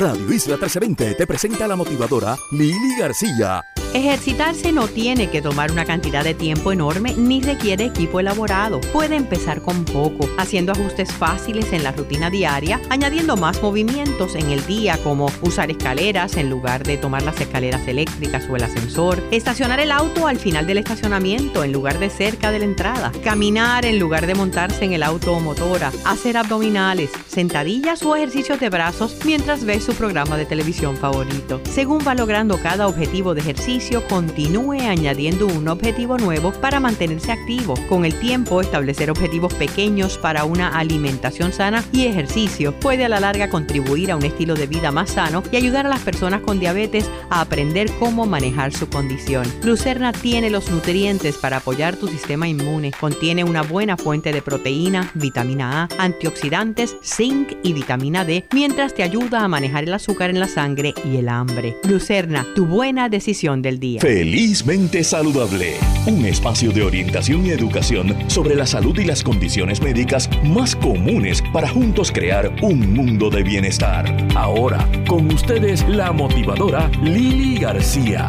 Radio Isla 1320 te presenta la motivadora Lili García. Ejercitarse no tiene que tomar una cantidad de tiempo enorme ni requiere equipo elaborado. Puede empezar con poco, haciendo ajustes fáciles en la rutina diaria, añadiendo más movimientos en el día como usar escaleras en lugar de tomar las escaleras eléctricas o el ascensor, estacionar el auto al final del estacionamiento en lugar de cerca de la entrada, caminar en lugar de montarse en el auto o motora, hacer abdominales, sentadillas o ejercicios de brazos mientras ves su programa de televisión favorito. Según va logrando cada objetivo de ejercicio, continúe añadiendo un objetivo nuevo para mantenerse activo. Con el tiempo, establecer objetivos pequeños para una alimentación sana y ejercicio puede a la larga contribuir a un estilo de vida más sano y ayudar a las personas con diabetes a aprender cómo manejar su condición. Lucerna tiene los nutrientes para apoyar tu sistema inmune. Contiene una buena fuente de proteína, vitamina A, antioxidantes, zinc y vitamina D, mientras te ayuda a manejar el azúcar en la sangre y el hambre. Lucerna, tu buena decisión de día. Felizmente Saludable, un espacio de orientación y educación sobre la salud y las condiciones médicas más comunes para juntos crear un mundo de bienestar. Ahora, con ustedes la motivadora Lili García.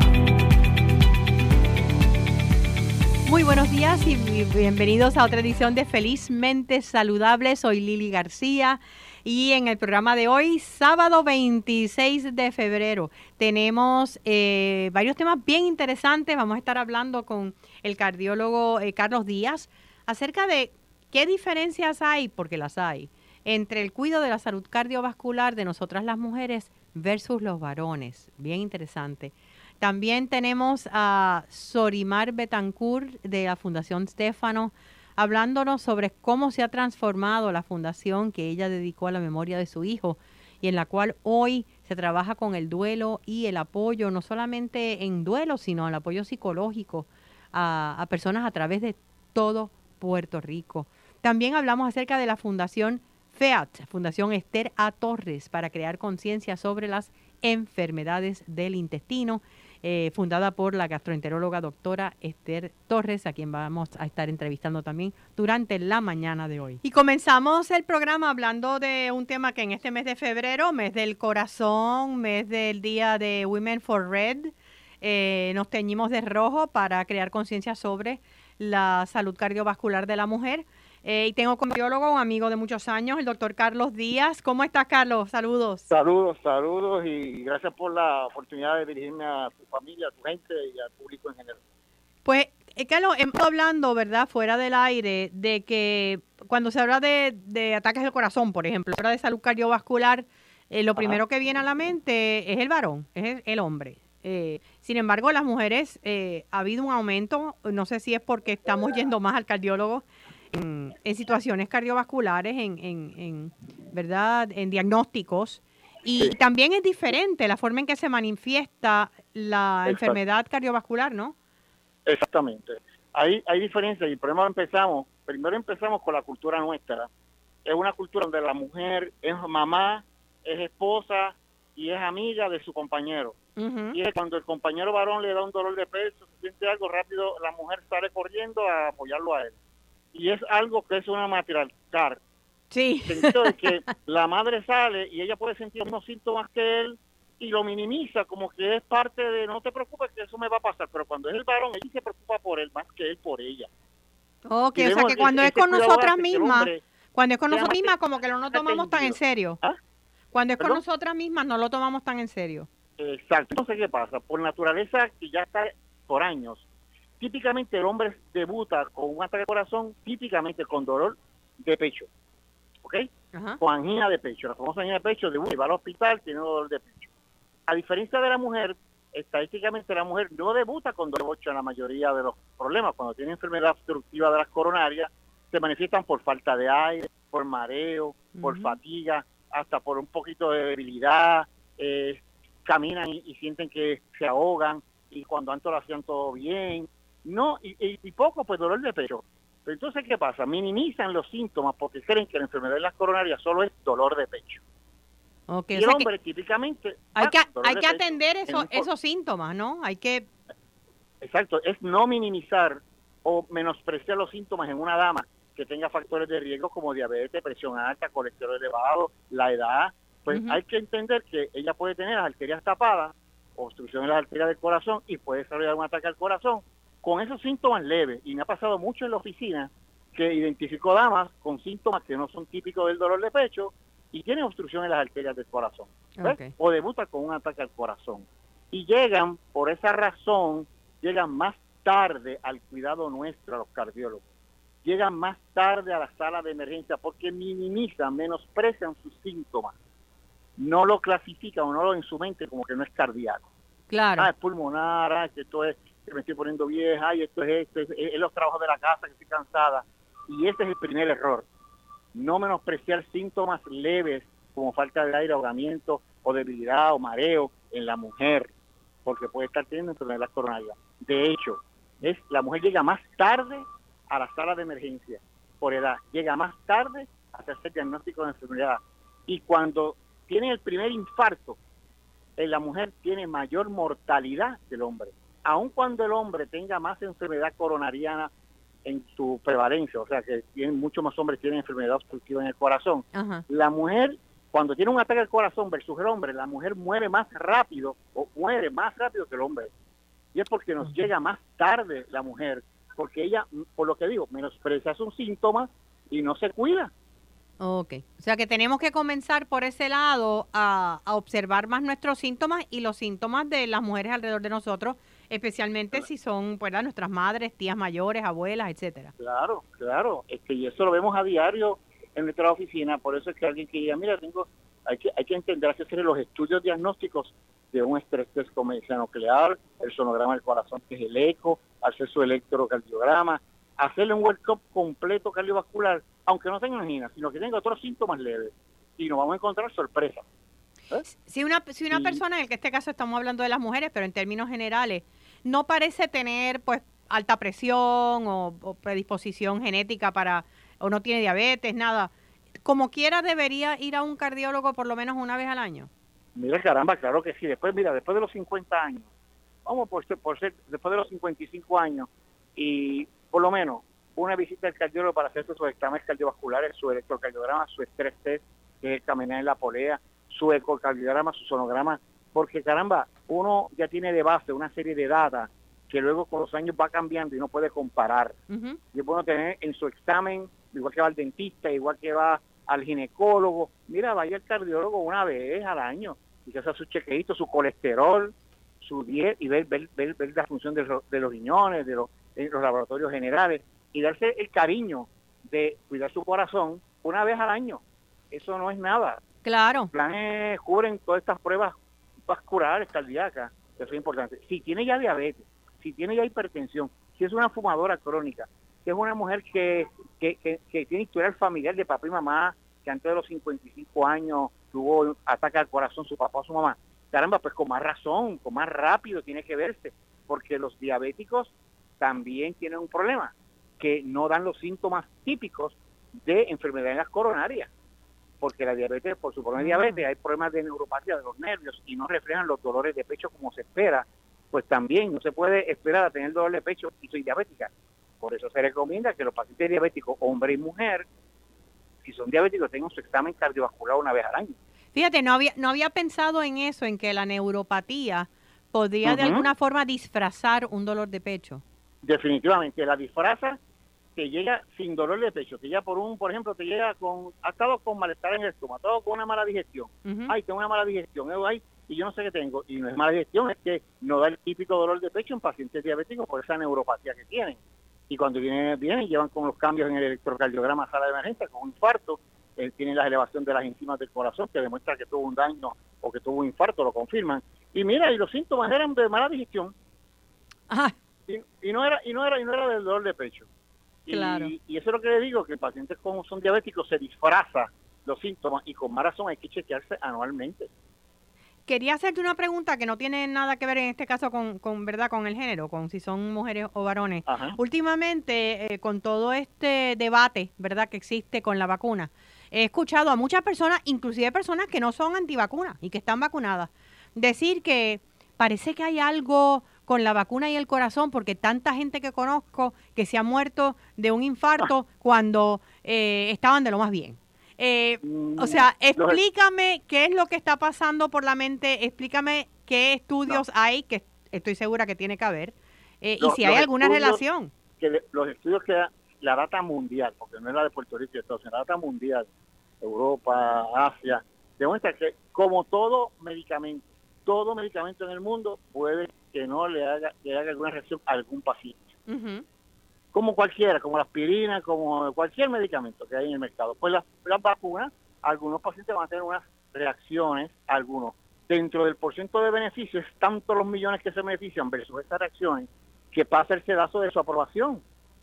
Muy buenos días y bienvenidos a otra edición de Felizmente Saludable. Soy Lili García. Y en el programa de hoy, sábado 26 de febrero, tenemos eh, varios temas bien interesantes. Vamos a estar hablando con el cardiólogo eh, Carlos Díaz acerca de qué diferencias hay, porque las hay, entre el cuidado de la salud cardiovascular de nosotras las mujeres versus los varones. Bien interesante. También tenemos a Sorimar Betancourt de la Fundación Stefano hablándonos sobre cómo se ha transformado la fundación que ella dedicó a la memoria de su hijo y en la cual hoy se trabaja con el duelo y el apoyo, no solamente en duelo, sino el apoyo psicológico a, personas a través de todo Puerto Rico. También hablamos acerca de la Fundación FEAT, Fundación Esther A. Torres, para crear conciencia sobre las enfermedades del intestino eh, fundada por la gastroenteróloga doctora Esther Torres, a quien vamos a estar entrevistando también durante la mañana de hoy. Y comenzamos el programa hablando de un tema que en este mes de febrero, mes del corazón, mes del día de Women for Red, eh, nos teñimos de rojo para crear conciencia sobre la salud cardiovascular de la mujer. Eh, y tengo como biólogo un amigo de muchos años, el doctor Carlos Díaz. ¿Cómo estás, Carlos? Saludos. Saludos, saludos y gracias por la oportunidad de dirigirme a tu familia, a tu gente y al público en general. Pues, eh, Carlos, hemos hablando, ¿verdad?, fuera del aire, de que cuando se habla de, ataques del corazón, por ejemplo, habla de salud cardiovascular, eh, lo primero que viene a la mente es el varón, es el, hombre. sin embargo, las mujeres, ha habido un aumento, no sé si es porque estamos yendo más al cardiólogo, en, situaciones cardiovasculares, en, en, ¿verdad? en diagnósticos. Y también es diferente la forma en que se manifiesta la enfermedad cardiovascular, ¿no? Exactamente. Hay, hay diferencias y primero empezamos, primero empezamos con la cultura nuestra. Es una cultura donde la mujer es mamá, es esposa y es amiga de su compañero. Y es cuando el compañero varón le da un dolor de peso, se siente algo rápido, la mujer sale corriendo a apoyarlo a él y es algo que es una matriarcal. Sí. Sentido de que la madre sale y ella puede sentir unos síntomas que él y lo minimiza como que es parte de no te preocupes que eso me va a pasar, pero cuando es el varón, ella se preocupa por él más que él por ella. Ok, o sea que cuando es con nosotras mismas, cuando es con nosotras mismas como que no lo tomamos tan en serio. ¿Ah? Cuando es con nosotras mismas no lo tomamos tan en serio. Exacto. No sé qué pasa. Por naturaleza, que ya está por años, típicamente el hombre debuta con un ataque de corazón, típicamente con dolor de pecho, ¿ok? Con angina de pecho, la famosa angina de pecho, debuta y va al hospital, tiene dolor de pecho. A diferencia de la mujer, estadísticamente la mujer no debuta con dolor de pecho en la mayoría de los problemas. Cuando tiene enfermedad obstructiva de las coronarias, se manifiestan por falta de aire, por mareo, por fatiga, hasta por un poquito de debilidad, eh, caminan y, sienten que se ahogan y cuando antes lo hacían todo bien. No, y, poco, pues dolor de pecho. Pero entonces, ¿qué pasa? Minimizan los síntomas porque creen que la enfermedad de las coronarias solo es dolor de pecho. y el hombre típicamente... Hay que, hay que atender esos síntomas, ¿no? Hay que... Exacto, es no minimizar o menospreciar los síntomas en una dama que tenga factores de riesgo como diabetes, presión alta, colesterol elevado, la edad, pues hay que entender que ella puede tener las arterias tapadas, obstrucción en las arterias del corazón y puede desarrollar un ataque al corazón con esos síntomas leves. Y me ha pasado mucho en la oficina que identifico damas con síntomas que no son típicos del dolor de pecho y tienen obstrucción en las arterias del corazón. O debuta con un ataque al corazón. Y llegan, por esa razón, llegan más tarde al cuidado nuestro a los cardiólogos. Llegan más tarde a la sala de emergencia porque minimizan, menosprecian sus síntomas. No lo clasifican o no lo en su mente como que no es cardíaco. Claro. Ah, es pulmonar, ah, que esto es, que me estoy poniendo vieja, ay, esto es esto, es, los trabajos de la casa, que estoy cansada. Y ese es el primer error. No menospreciar síntomas leves como falta de aire, ahogamiento o debilidad o mareo en la mujer, porque puede estar teniendo enfermedad coronaria. De hecho, es la mujer llega más tarde a la sala de emergencia por edad, llega más tarde a hacerse el diagnóstico de enfermedad. Y cuando tiene el primer infarto, en la mujer tiene mayor mortalidad que el hombre. Aun cuando el hombre tenga más enfermedad coronariana en su prevalencia, o sea que tienen, muchos más hombres tienen enfermedad obstructiva en el corazón, la mujer cuando tiene un ataque al corazón versus el hombre, la mujer muere más rápido o muere más rápido que el hombre. Y es porque nos llega más tarde la mujer, porque ella, por lo que digo, menosprecia sus síntomas y no se cuida. Ok, o sea que tenemos que comenzar por ese lado a, observar más nuestros síntomas y los síntomas de las mujeres alrededor de nosotros, especialmente si son pues, nuestras madres, tías mayores, abuelas, etcétera. Claro, claro, que y eso lo vemos a diario en nuestra oficina, por eso es que alguien que diga, mira, tengo, hay que, hay que entender, hay que hacer los estudios diagnósticos de un estrés test con medicina nuclear, el sonograma del corazón, que es el eco, hacer su electrocardiograma, hacerle un workup completo cardiovascular, aunque no tenga angina, sino que tenga otros síntomas leves. Y nos vamos a encontrar sorpresas. ¿eh? Si una, si una persona, en este caso estamos hablando de las mujeres, pero en términos generales, no parece tener pues alta presión o, predisposición genética para, o no tiene diabetes, nada, como quiera debería ir a un cardiólogo por lo menos una vez al año. Mira, caramba, claro que sí. Después, mira, después de los 50 años, vamos por ser, después de los 55 años, y por lo menos una visita al cardiólogo para hacer sus exámenes cardiovasculares, su electrocardiograma, su estrés test, que es caminar en la polea, su ecocardiograma, su sonograma, porque caramba, uno ya tiene de base una serie de datos que luego con los años va cambiando y no puede comparar. Y es bueno tener en su examen, igual que va al dentista, igual que va al ginecólogo, mira, vaya al cardiólogo una vez al año y que haga su chequeito, su colesterol, su dieta y ver, ver, ver, la función de, los, de los riñones, de los, los laboratorios generales y darse el cariño de cuidar su corazón una vez al año. Eso no es nada. Claro. Los planes cubren todas estas pruebas vasculares, cardíacas, eso es importante. Si tiene ya diabetes, si tiene ya hipertensión, si es una fumadora crónica, si es una mujer que, que, que, tiene historial familiar de papá y mamá, que antes de los 55 años tuvo ataque al corazón su papá o su mamá. Caramba, pues con más razón, con más rápido tiene que verse, porque los diabéticos también tienen un problema, que no dan los síntomas típicos de enfermedades coronarias, porque la diabetes, por su problema de diabetes, hay problemas de neuropatía de los nervios y no reflejan los dolores de pecho como se espera, pues también no se puede esperar a tener dolor de pecho y soy diabética. Por eso se recomienda que los pacientes diabéticos, hombre y mujer, si son diabéticos, tengan su examen cardiovascular una vez al año. Fíjate, no había, no había pensado en eso, en que la neuropatía podría de alguna forma disfrazar un dolor de pecho. Definitivamente, la disfraza que llega sin dolor de pecho, que ya por un, por ejemplo, te llega con, ha estado con malestar en el estómago, ha con una mala digestión, ay, tengo una mala digestión, ay, y yo no sé qué tengo, y no es mala digestión, es que no da el típico dolor de pecho en pacientes diabéticos por esa neuropatía que tienen y cuando vienen, vienen llevan con los cambios en el electrocardiograma a sala de emergencia con un infarto, eh, tienen la elevación de las enzimas del corazón que demuestra que tuvo un daño o que tuvo un infarto, lo confirman. Y mira, y los síntomas eran de mala digestión. Y, no era y no era y no era del dolor de pecho. Y, y eso es lo que le digo, que pacientes como son diabéticos se disfraza los síntomas y con más razón hay que chequearse anualmente. quería hacerte una pregunta que no tiene nada que ver en este caso con, con verdad con el género, con si son mujeres o varones. Últimamente, eh, con todo este debate, verdad, que existe con la vacuna, he escuchado a muchas personas, inclusive personas que no son antivacunas y que están vacunadas, decir que parece que hay algo con la vacuna y el corazón, porque tanta gente que conozco que se ha muerto de un infarto ah. cuando eh, estaban de lo más bien. Eh, o sea, explícame qué es lo que está pasando por la mente, explícame qué estudios hay, que estoy segura que tiene que haber, eh, y si hay alguna relación. Que los estudios que la data mundial, porque no es la de Puerto Rico, entonces la data mundial, Europa, Asia, demuestra que como todo medicamento, todo medicamento en el mundo puede que no le haga, le haga alguna reacción a algún paciente como cualquiera, como la aspirina, como cualquier medicamento que hay en el mercado. Pues las, vacunas, algunos pacientes van a tener unas reacciones, algunos. Dentro del porcentaje de beneficios, tanto los millones que se benefician versus estas reacciones, que pasa el sedazo de su aprobación,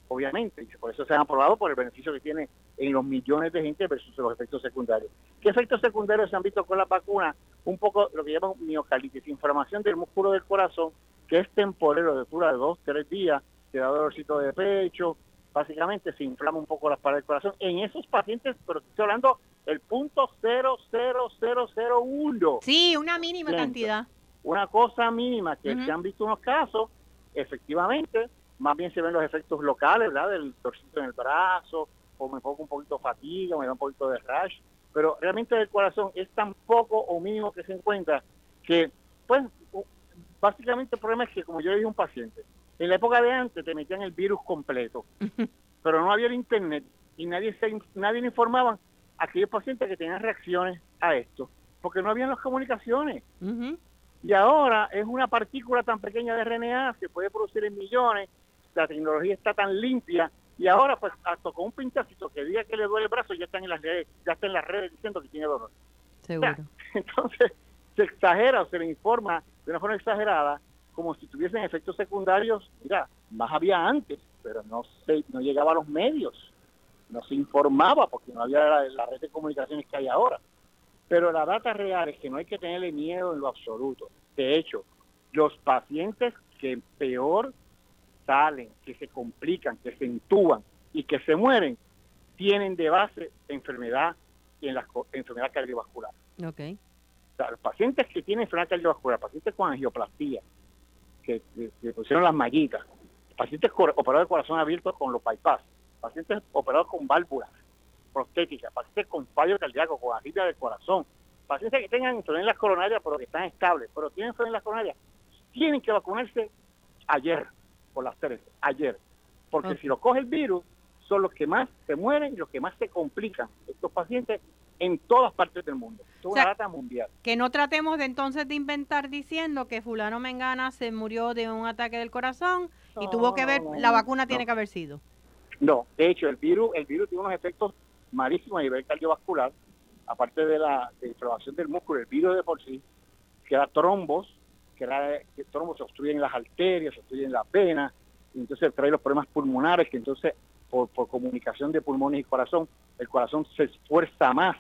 obviamente. Y por eso se han aprobado por el beneficio que tiene en los millones de gente versus los efectos secundarios. ¿Qué efectos secundarios se han visto con la vacuna? Un poco lo que llaman miocarditis, inflamación del músculo del corazón, que es temporero, de dura dos, tres días, te da dolorcito de pecho, básicamente se inflama un poco las paredes del corazón. En esos pacientes, pero estoy hablando el punto 00001. Sí, una mínima cantidad. Una cosa mínima que se han visto unos casos, efectivamente, más bien se ven los efectos locales, ¿verdad? Del torcito en el brazo, o me pongo un poquito de fatiga, me da un poquito de rash, pero realmente el corazón es tan poco o mínimo que se encuentra que, pues, básicamente el problema es que, como yo le dije a un paciente, en la época de antes te metían el virus completo, pero no había el internet y nadie se, nadie le informaba a aquellos pacientes que tenían reacciones a esto, porque no habían las comunicaciones. Y ahora es una partícula tan pequeña de RNA, se puede producir en millones, la tecnología está tan limpia y ahora pues hasta con un pinchacito que diga que le duele el brazo ya están en las redes, ya está en las redes diciendo que tiene dolor. Seguro. entonces se exagera o se le informa de una forma exagerada como si tuviesen efectos secundarios, mira, más había antes, pero no se, no llegaba a los medios, no se informaba porque no había la, red de comunicaciones que hay ahora. Pero la data real es que no hay que tenerle miedo en lo absoluto. De hecho, los pacientes que peor salen, que se complican, que se intúan y que se mueren, tienen de base enfermedad en la enfermedad cardiovascular. Okay. O sea, los pacientes que tienen enfermedad cardiovascular, pacientes con angioplastía, que, pusieron las mallitas, pacientes operados de corazón abierto con los bypass, pacientes operados con válvulas prostéticas, pacientes con fallo cardíaco, con agita del corazón, pacientes que tengan las coronarias pero que están estables, pero tienen las coronarias, tienen que vacunarse ayer, por las tres, ayer, porque si lo coge el virus, son los que más se mueren y los que más se complican. Estos pacientes en todas partes del mundo. Es una data mundial. Que no tratemos de entonces de inventar diciendo que fulano Mengana se murió de un ataque del corazón y tuvo que ver, la vacuna tiene que haber sido. No, de hecho el virus, el virus tiene unos efectos malísimos a nivel cardiovascular, aparte de la inflamación del músculo, el virus de por sí, que da trombos, que, que trombos se obstruyen las arterias, se obstruyen las venas, y entonces trae los problemas pulmonares, que entonces por, por comunicación de pulmones y corazón, el corazón se esfuerza más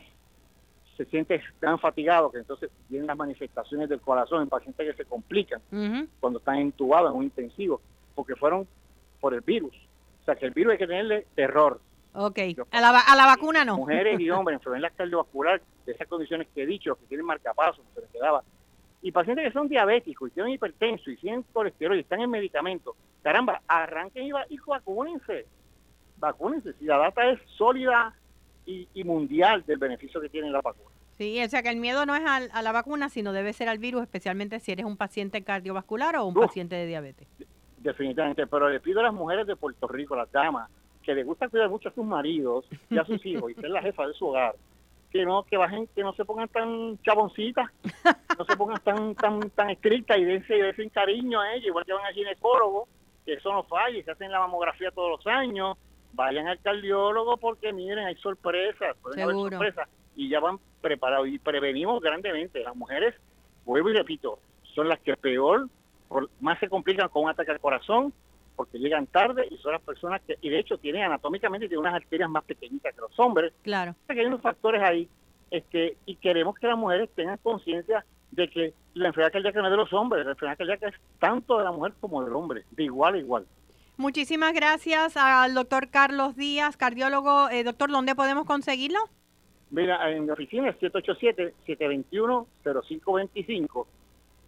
se siente tan fatigado que entonces vienen las manifestaciones del corazón en pacientes que se complican cuando están entubados en un intensivo, porque fueron por el virus. O sea, que el virus hay que tenerle terror. Ok, a la, a la vacuna no. Mujeres y hombres, enfermedades cardiovasculares, de esas condiciones que he dicho, que tienen marcapasos, se les quedaba. Y pacientes que son diabéticos y tienen hipertenso y tienen colesterol y están en medicamentos, caramba, arranquen y, y vacúnense. Vacúnense. Si la data es sólida, y, mundial del beneficio que tiene la vacuna. Sí, o sea que el miedo no es a, la vacuna, sino debe ser al virus, especialmente si eres un paciente cardiovascular o un paciente de diabetes. Definitivamente, pero le pido a las mujeres de Puerto Rico, las damas, que les gusta cuidar mucho a sus maridos y a sus hijos y ser la jefa de su hogar, que no que bajen, que no se pongan tan chaboncitas, no se pongan tan tan tan estrictas y den, cariño a ellos, igual que van al ginecólogo, que eso no falla, se hacen la mamografía todos los años, vayan al cardiólogo porque miren, hay sorpresas, pueden haber sorpresas y ya van preparados y prevenimos grandemente. Las mujeres, vuelvo y repito, son las que peor, más se complican con un ataque al corazón porque llegan tarde y son las personas que, y de hecho tienen anatómicamente tienen unas arterias más pequeñitas que los hombres. Claro. hay unos factores ahí este y queremos que las mujeres tengan conciencia de que la enfermedad cardíaca no es de los hombres, la enfermedad cardíaca es tanto de la mujer como del hombre, de igual a igual. Muchísimas gracias al doctor Carlos Díaz, cardiólogo. Eh, doctor, ¿dónde podemos conseguirlo? Mira, en mi oficina es 787-721-0525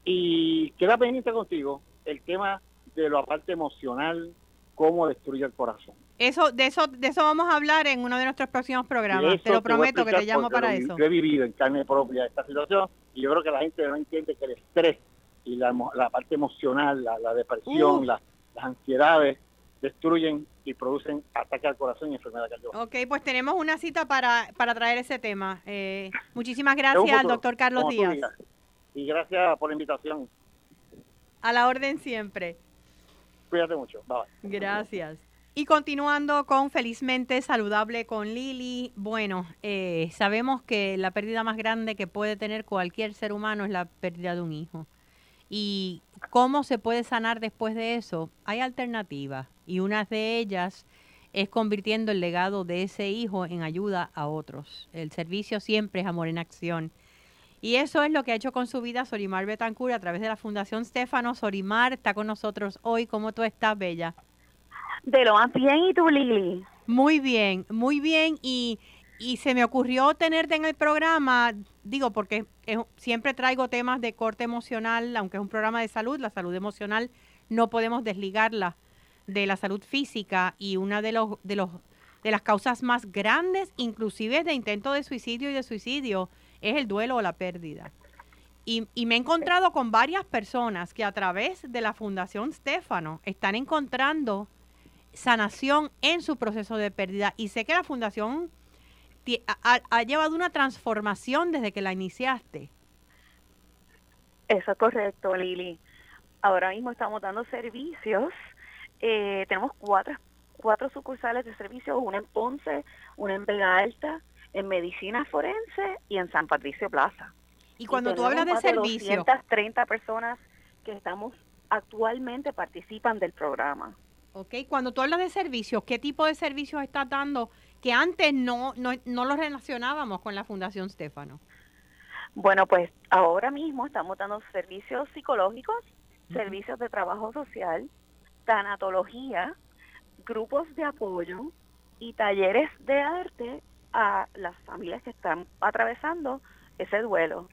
y queda pendiente contigo el tema de la parte emocional, cómo destruye el corazón. Eso, de eso, de eso vamos a hablar en uno de nuestros próximos programas. Te lo prometo que te llamo para eso. Yo he vivido en carne propia esta situación y yo creo que la gente no entiende que el estrés y la, parte emocional, la, depresión, las ansiedades destruyen y producen ataque al corazón y enfermedad cardiovascular. Ok, pues tenemos una cita para, para traer ese tema. Eh, muchísimas gracias al doctor Carlos Díaz. Y gracias por la invitación. A la orden siempre. Cuídate mucho. Gracias. Y continuando con Felizmente Saludable con Lili, bueno, eh, sabemos que la pérdida más grande que puede tener cualquier ser humano es la pérdida de un hijo. ¿Y cómo se puede sanar después de eso? Hay alternativas y una de ellas es convirtiendo el legado de ese hijo en ayuda a otros. El servicio siempre es amor en acción. Y eso es lo que ha hecho con su vida Sorimar Betancur a través de la Fundación Stefano. Sorimar está con nosotros hoy. ¿Cómo tú estás, Bella? De lo más bien, ¿y tú, Lili? Muy bien, muy bien. Y y se me ocurrió tenerte en el programa, digo, porque siempre traigo temas de corte emocional, aunque es un programa de salud, la salud emocional no podemos desligarla de la salud física y una de los de los de las causas más grandes, inclusive de intento de suicidio y de suicidio, es el duelo o la pérdida. Y, y, me he encontrado con varias personas que a través de la Fundación Stefano están encontrando sanación en su proceso de pérdida. Y sé que la Fundación ha, llevado una transformación desde que la iniciaste. Eso es correcto, Lili. Ahora mismo estamos dando servicios. Eh, tenemos cuatro, cuatro sucursales de servicios, una en Ponce, una en Vega Alta, en Medicina Forense y en San Patricio Plaza. Y cuando tú hablas de servicios... 230 personas que estamos actualmente participan del programa. Ok, cuando tú hablas de servicios, ¿qué tipo de servicios estás dando que antes no, no, no lo relacionábamos con la Fundación Stefano? Bueno, pues ahora mismo estamos dando servicios psicológicos, servicios de trabajo social, tanatología, grupos de apoyo y talleres de arte a las familias que están atravesando ese duelo.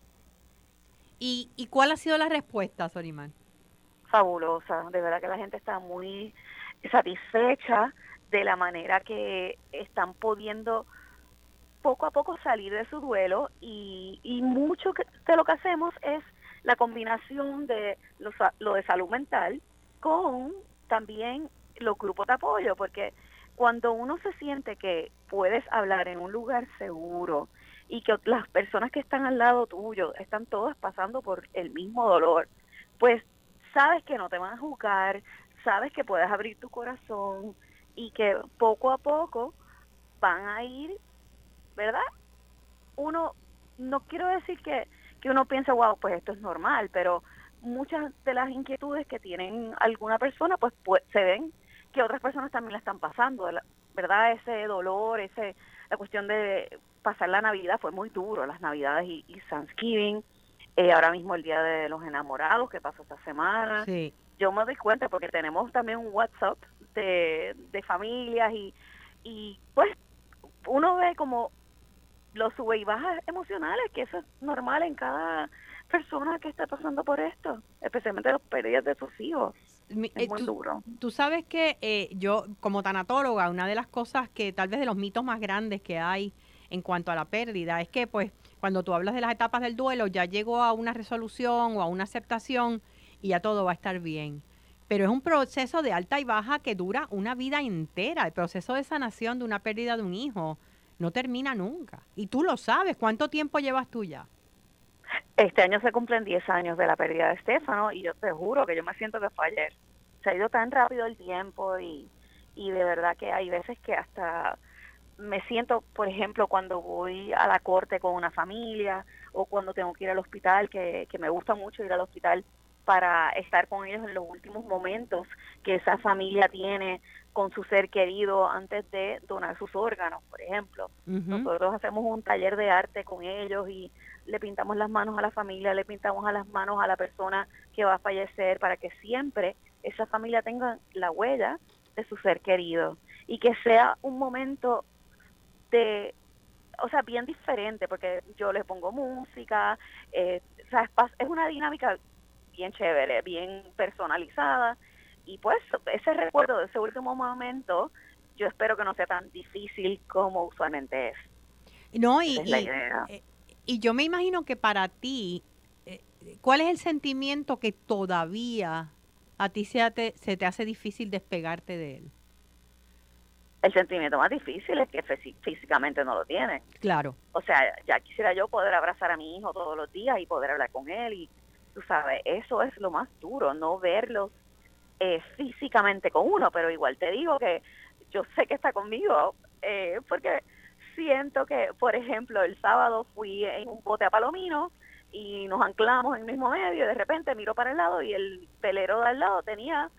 ¿Y, y cuál ha sido la respuesta, Sorimán? Fabulosa, de verdad que la gente está muy satisfecha de la manera que están pudiendo poco a poco salir de su duelo y, y mucho de lo que hacemos es la combinación de lo, lo de salud mental con también los grupos de apoyo, porque cuando uno se siente que puedes hablar en un lugar seguro y que las personas que están al lado tuyo están todas pasando por el mismo dolor, pues sabes que no te van a juzgar, sabes que puedes abrir tu corazón, y que poco a poco van a ir, ¿verdad? Uno, no quiero decir que, que uno piensa, wow, pues esto es normal, pero muchas de las inquietudes que tienen alguna persona, pues, pues se ven que otras personas también la están pasando, ¿verdad? Ese dolor, ese la cuestión de pasar la Navidad fue muy duro, las Navidades y, y Thanksgiving, eh, ahora mismo el Día de los Enamorados que pasó esta semana. Yo me doy cuenta porque tenemos también un WhatsApp de, familias y, y pues uno ve como los sube y bajas emocionales, que eso es normal en cada persona que está pasando por esto, especialmente los pérdidas de sus hijos. Es eh, muy duro. Tú sabes que eh, yo, como tanatóloga, una de las cosas que tal vez de los mitos más grandes que hay en cuanto a la pérdida es que, pues, cuando tú hablas de las etapas del duelo, ya llegó a una resolución o a una aceptación y ya todo va a estar bien pero es un proceso de alta y baja que dura una vida entera. El proceso de sanación de una pérdida de un hijo no termina nunca. Y tú lo sabes. ¿Cuánto tiempo llevas tú ya? Este año se cumplen 10 años de la pérdida de Estefano y yo te juro que yo me siento que fue ayer. Se ha ido tan rápido el tiempo y, y de verdad que hay veces que hasta me siento, por ejemplo, cuando voy a la corte con una familia o cuando tengo que ir al hospital, que, que me gusta mucho ir al hospital para estar con ellos en los últimos momentos que esa familia tiene con su ser querido antes de donar sus órganos, por ejemplo. Nosotros hacemos un taller de arte con ellos y le pintamos las manos a la familia, le pintamos a las manos a la persona que va a fallecer para que siempre esa familia tenga la huella de su ser querido y que sea un momento de, o sea, bien diferente, porque yo les pongo música, eh, o sea, es una dinámica bien chévere, bien personalizada. Y pues ese recuerdo de ese último momento, yo espero que no sea tan difícil como usualmente es. No, y, eh, y, yo me imagino que para ti, eh, ¿cuál es el sentimiento que todavía a ti se te, se te hace difícil despegarte de él? El sentimiento más difícil es que físicamente no lo tiene. Claro. O sea, ya quisiera yo poder abrazar a mi hijo todos los días y poder hablar con él y tú sabes, eso es lo más duro, no verlos eh, físicamente con uno, pero igual te digo que yo sé que está conmigo, eh, porque siento que, por ejemplo, el sábado fui en un bote a Palomino y nos anclamos en el mismo medio y de repente miro para el lado y el pelero de al lado tenía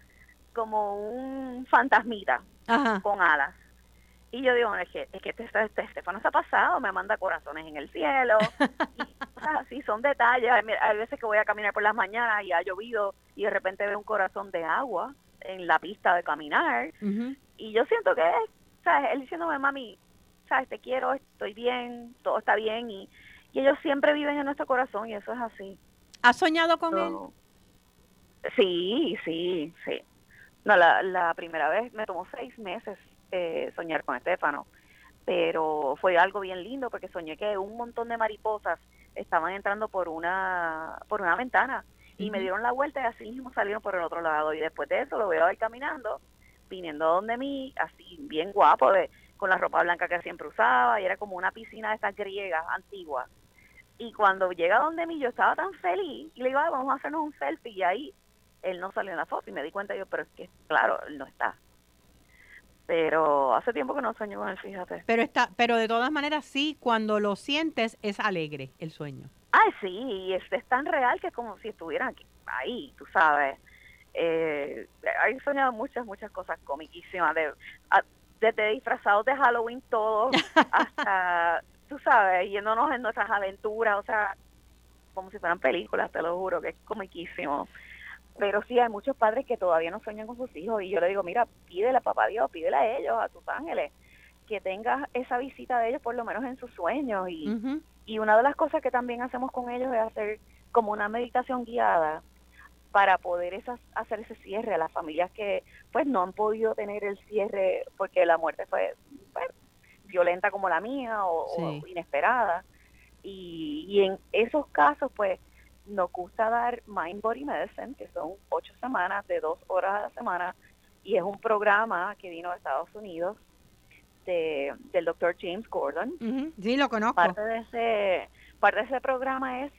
como un fantasmita con alas. Y yo digo, es que, es que este, este Estefano se ha pasado, me manda corazones en el cielo. y, son detalles. Hay veces que voy a caminar por las mañanas y ha llovido y de repente veo un corazón de agua en la pista de caminar. Y yo siento que, ¿sabes? Él diciéndome, mami, ¿sabes? Te quiero, estoy bien, todo está bien. Y, y ellos siempre viven en nuestro corazón y eso es así. ¿Has soñado con él? Sí, sí, sí. No, la, la primera vez me tomó seis meses eh, soñar con Estefano. Pero fue algo bien lindo porque soñé que un montón de mariposas estaban entrando por una por una ventana. Y me dieron la vuelta y así mismo salieron por el otro lado. Y después de eso lo veo ahí caminando viniendo donde mí así bien guapo de con la ropa blanca que siempre usaba. Y era como una piscina de estas griegas antiguas. Y cuando llega donde mí yo estaba tan feliz. Y le digo vamos a hacernos un selfie y ahí él no salió en la foto. Y me di cuenta yo pero es que claro él no está pero hace tiempo que no sueño con él, fíjate. Pero está, pero de todas maneras sí, cuando lo sientes es alegre el sueño. Ay, sí, es, es tan real que es como si estuvieran ahí, tú sabes. Eh, he soñado muchas, muchas cosas comiquísimas, de, desde disfrazados de Halloween todo, hasta, tú sabes, yéndonos en nuestras aventuras, o sea, como si fueran películas, te lo juro, que es comiquísimo pero sí hay muchos padres que todavía no sueñan con sus hijos y yo le digo, mira, pídele a papá Dios, pídele a ellos, a tus ángeles, que tengas esa visita de ellos por lo menos en sus sueños y, y una de las cosas que también hacemos con ellos es hacer como una meditación guiada para poder esas, hacer ese cierre. A las familias que pues no han podido tener el cierre porque la muerte fue, violenta como la mía o, inesperada y, y en esos casos pues nos gusta dar Mind Body Medicine, que son ocho semanas de dos horas a la semana, y es un programa que vino de Estados Unidos de, del doctor James Gordon. Sí, lo conozco. Parte de ese, parte de ese programa es,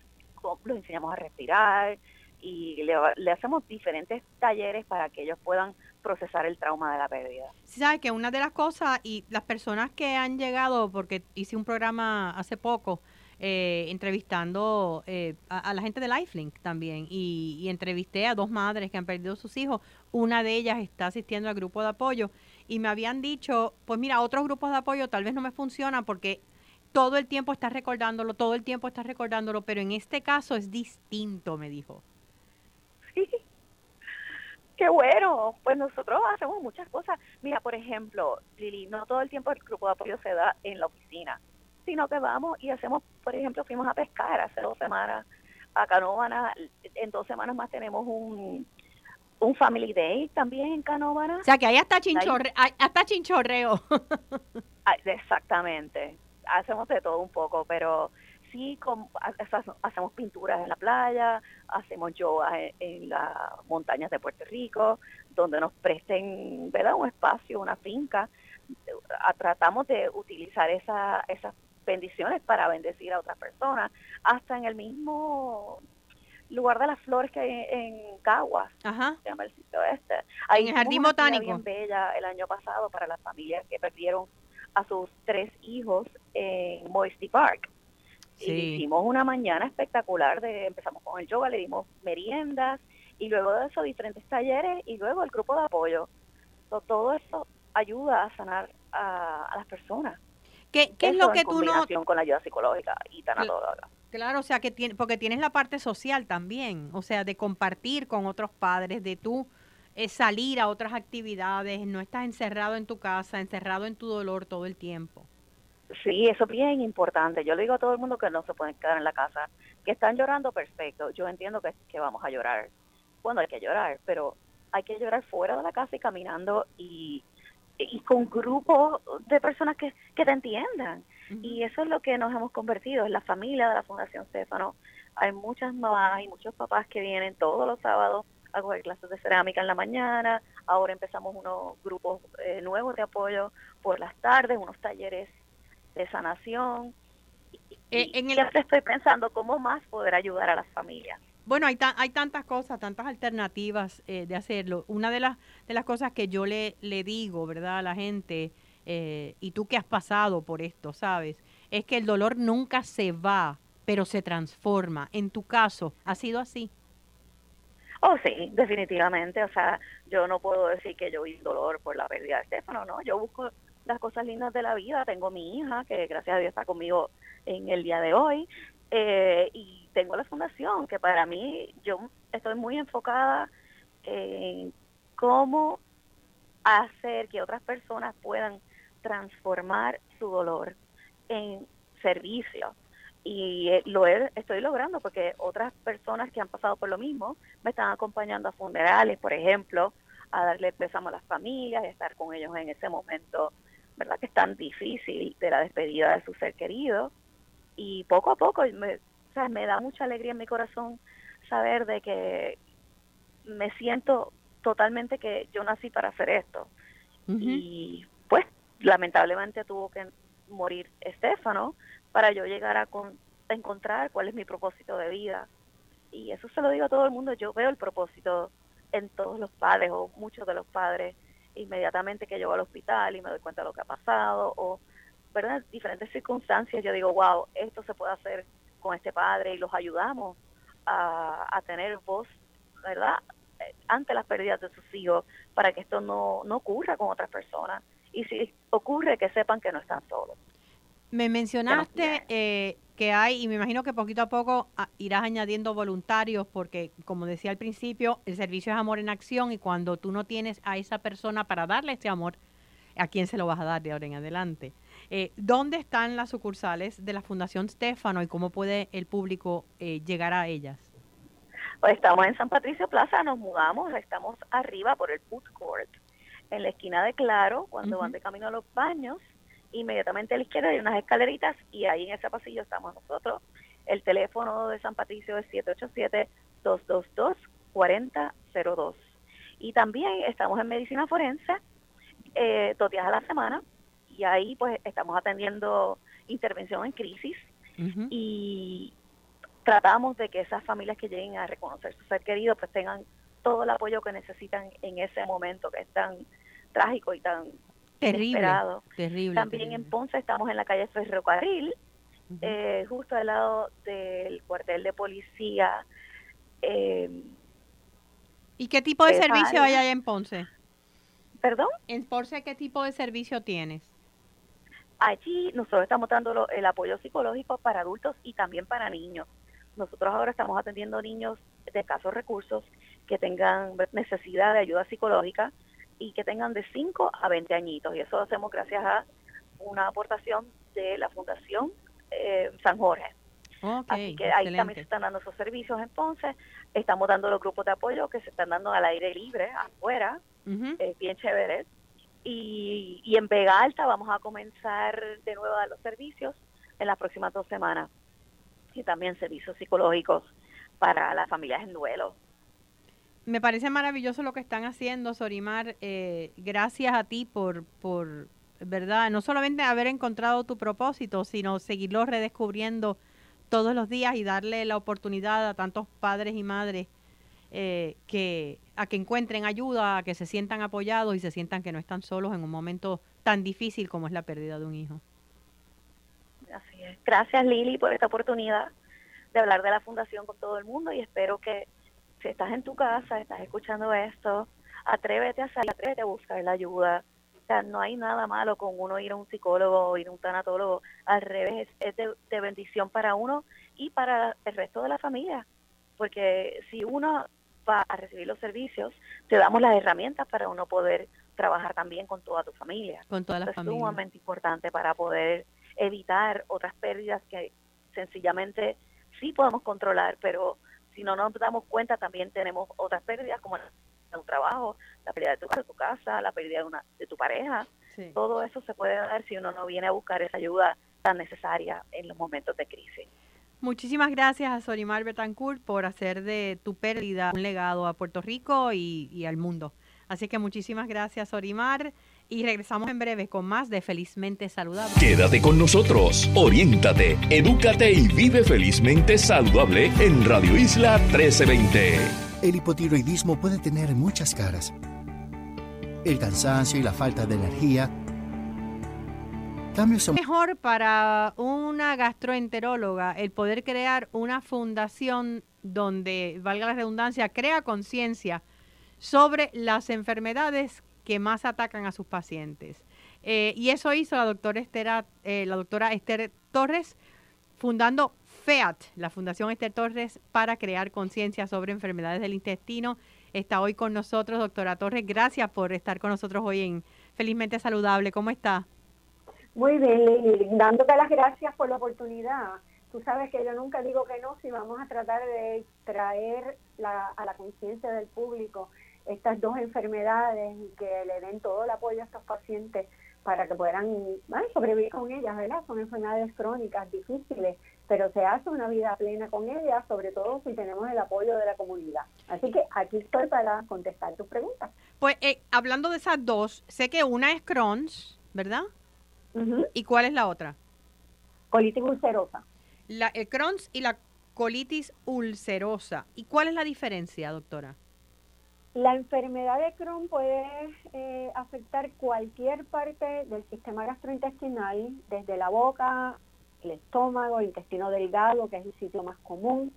los enseñamos a respirar y le, le hacemos diferentes talleres para que ellos puedan procesar el trauma de la pérdida. Sí, sabes que una de las cosas, y las personas que han llegado, porque hice un programa hace poco, eh, entrevistando eh, a, la gente de Lifelink también y, entrevisté a dos madres que han perdido sus hijos. Una de ellas está asistiendo al grupo de apoyo y me habían dicho, pues mira, otros grupos de apoyo tal vez no me funcionan porque todo el tiempo está recordándolo, todo el tiempo está recordándolo, pero en este caso es distinto, me dijo. Sí. Qué bueno, pues nosotros hacemos muchas cosas. Mira, por ejemplo, Lili, no todo el tiempo el grupo de apoyo se da en la oficina sino que vamos y hacemos, por ejemplo, fuimos a pescar hace dos semanas a Canóvana, en dos semanas más tenemos un, un Family Day también en Canóvana. O sea, que ahí hasta, chinchorre, hasta chinchorreo. Exactamente, hacemos de todo un poco, pero sí hacemos pinturas en la playa, hacemos yoga en, las montañas de Puerto Rico, donde nos presten ¿verdad? un espacio, una finca. Tratamos de utilizar esa, esas bendiciones para bendecir a otras personas, hasta en el mismo lugar de las flores que hay en Caguas, se llama el sitio este. Hay en el jardín botánico. bien bella el año pasado para las familias que perdieron a sus tres hijos en Moisty Park. hicimos una mañana espectacular, de empezamos con el yoga, le dimos meriendas y luego de eso diferentes talleres y luego el grupo de apoyo. todo eso ayuda a sanar a, las personas. ¿Qué, qué es lo que tú no...? con la ayuda psicológica y Claro, o sea, que tiene, porque tienes la parte social también, o sea, de compartir con otros padres, de tú eh, salir a otras actividades, no estás encerrado en tu casa, encerrado en tu dolor todo el tiempo. Sí, eso es bien importante. Yo le digo a todo el mundo que no se pueden quedar en la casa, que están llorando, perfecto. Yo entiendo que, que vamos a llorar. Bueno, hay que llorar, pero hay que llorar fuera de la casa y caminando y, y con grupos de personas que, que te entiendan. Y eso es lo que nos hemos convertido, en la familia de la Fundación Stefano. Hay muchas mamás y muchos papás que vienen todos los sábados a coger clases de cerámica en la mañana. Ahora empezamos unos grupos eh, nuevos de apoyo por las tardes, unos talleres de sanación. Eh, en el... estoy pensando cómo más poder ayudar a las familias. Bueno, hay, hay tantas cosas, tantas alternativas eh, de hacerlo. Una de las, de las cosas que yo le, digo, ¿verdad?, a la gente, eh, y tú que has pasado por esto, ¿sabes? Es que el dolor nunca se va, pero se transforma. En tu caso, ¿ha sido así? Oh, sí, definitivamente. O sea, yo no puedo decir que yo vi dolor por la pérdida de Estefano, no. Yo busco las cosas lindas de la vida. Tengo mi hija, que gracias a Dios está conmigo en el día de hoy. Eh, y tengo la fundación, que para mí yo estoy muy enfocada en cómo hacer que otras personas puedan transformar su dolor en servicio. Y eh, lo estoy logrando porque otras personas que han pasado por lo mismo me están acompañando a funerales, por ejemplo, a darle pésamo a las familias, a estar con ellos en ese momento, ¿verdad? Que es tan difícil de la despedida de su ser querido. Y poco a poco me, me da mucha alegría en mi corazón saber de que me siento totalmente que yo nací para hacer esto. Y pues lamentablemente tuvo que morir Estefano para yo llegar a, encontrar cuál es mi propósito de vida. Y eso se lo digo a todo el mundo, yo veo el propósito en todos los padres o muchos de los padres inmediatamente que llego al hospital y me doy cuenta de lo que ha pasado o ¿verdad? diferentes circunstancias yo digo wow esto se puede hacer con este padre y los ayudamos a, a tener voz verdad eh, ante las pérdidas de sus hijos para que esto no, no ocurra con otras personas y si ocurre que sepan que no están solos. Me mencionaste eh, que hay, y me imagino que poquito a poco ah, irás añadiendo voluntarios, porque como decía al principio, el servicio es amor en acción y cuando tú no tienes a esa persona para darle ese amor, ¿a quién se lo vas a dar de ahora en adelante? Eh, ¿Dónde están las sucursales de la Fundación Stefano y cómo puede el público eh, llegar a ellas? Pues estamos en San Patricio Plaza, nos mudamos, estamos arriba por el food court en la esquina de Claro, cuando van de camino a los baños, inmediatamente a la izquierda hay unas escaleritas y ahí en ese pasillo estamos nosotros. El teléfono de San Patricio es 787-222-4002. Y también estamos en medicina forense, eh, dos días a la semana, y ahí pues estamos atendiendo intervención en crisis y tratamos de que esas familias que lleguen a reconocer su ser querido pues tengan todo el apoyo que necesitan en ese momento que es tan trágico y tan terrible, Terrible, También en Ponce estamos en la calle Ferrocarril, eh, justo al lado del cuartel de policía. Eh, ¿Y qué tipo de servicio hay allá en Ponce? ¿Perdón? ¿En Ponce qué tipo de servicio tienes? Allí nosotros estamos dando el apoyo psicológico para adultos y también para niños. Nosotros ahora estamos atendiendo niños de escasos recursos que tengan necesidad de ayuda psicológica y que tengan de 5 a 20 añitos. Y eso lo hacemos gracias a una aportación de la Fundación eh, San Jorge. Así que ahí también se están dando esos servicios en Ponce. Estamos dando los grupos de apoyo que se están dando al aire libre, afuera, bien chévere. Y, y en Vega Alta vamos a comenzar de nuevo a dar los servicios en las próximas dos semanas. Y también servicios psicológicos para las familias en duelo. Me parece maravilloso lo que están haciendo, Sorimar. Eh, gracias a ti por, por, ¿verdad? No solamente haber encontrado tu propósito, sino seguirlo redescubriendo todos los días y darle la oportunidad a tantos padres y madres eh, que a que encuentren ayuda, a que se sientan apoyados y se sientan que no están solos en un momento tan difícil como es la pérdida de un hijo. Así es. Gracias Lili por esta oportunidad de hablar de la fundación con todo el mundo y espero que si estás en tu casa, estás escuchando esto, atrévete a salir, atrévete a buscar la ayuda. O sea, no hay nada malo con uno ir a un psicólogo o ir a un tanatólogo. Al revés, es de bendición para uno y para el resto de la familia. Porque si uno va a recibir los servicios, te damos las herramientas para uno poder trabajar también con toda tu familia. Con toda la familia. Es sumamente importante para poder evitar otras pérdidas que sencillamente sí podemos controlar, pero si no nos damos cuenta también tenemos otras pérdidas como un trabajo, la pérdida de tu, de tu casa, la pérdida de, una, de tu pareja. Todo eso se puede dar si uno no viene a buscar esa ayuda tan necesaria en los momentos de crisis. Muchísimas gracias a Sorimar Betancourt por hacer de tu pérdida un legado a Puerto Rico y, y al mundo. Así que muchísimas gracias, Orimar. Y regresamos en breve con más de Felizmente Saludable. Quédate con nosotros, oriéntate, edúcate y vive felizmente saludable en Radio Isla 1320. El hipotiroidismo puede tener muchas caras. El cansancio y la falta de energía. Cambios. Mejor para una gastroenteróloga el poder crear una fundación donde, valga la redundancia, crea conciencia sobre las enfermedades que más atacan a sus pacientes. Eh, y eso hizo la doctora, Esther, eh, la doctora Esther Torres, fundando FEAT, la Fundación Esther Torres, para crear conciencia sobre enfermedades del intestino. Está hoy con nosotros, doctora Torres. Gracias por estar con nosotros hoy en Felizmente Saludable. ¿Cómo está? Muy bien, Lili. Dándote las gracias por la oportunidad. Tú sabes que yo nunca digo que no si vamos a tratar de traer a la conciencia del público estas dos enfermedades y que le den todo el apoyo a estos pacientes para que puedan sobrevivir con ellas, ¿verdad? Son enfermedades crónicas difíciles, pero se hace una vida plena con ellas, sobre todo si tenemos el apoyo de la comunidad. Así que aquí estoy para contestar tus preguntas. Pues eh, hablando de esas dos, sé que una es Crohn's, ¿verdad? ¿Y cuál es la otra? Colitis ulcerosa. La, el Crohn's y la colitis ulcerosa. ¿Y cuál es la diferencia, doctora? La enfermedad de Crohn puede eh, afectar cualquier parte del sistema gastrointestinal, desde la boca, el estómago, el intestino delgado, que es el sitio más común,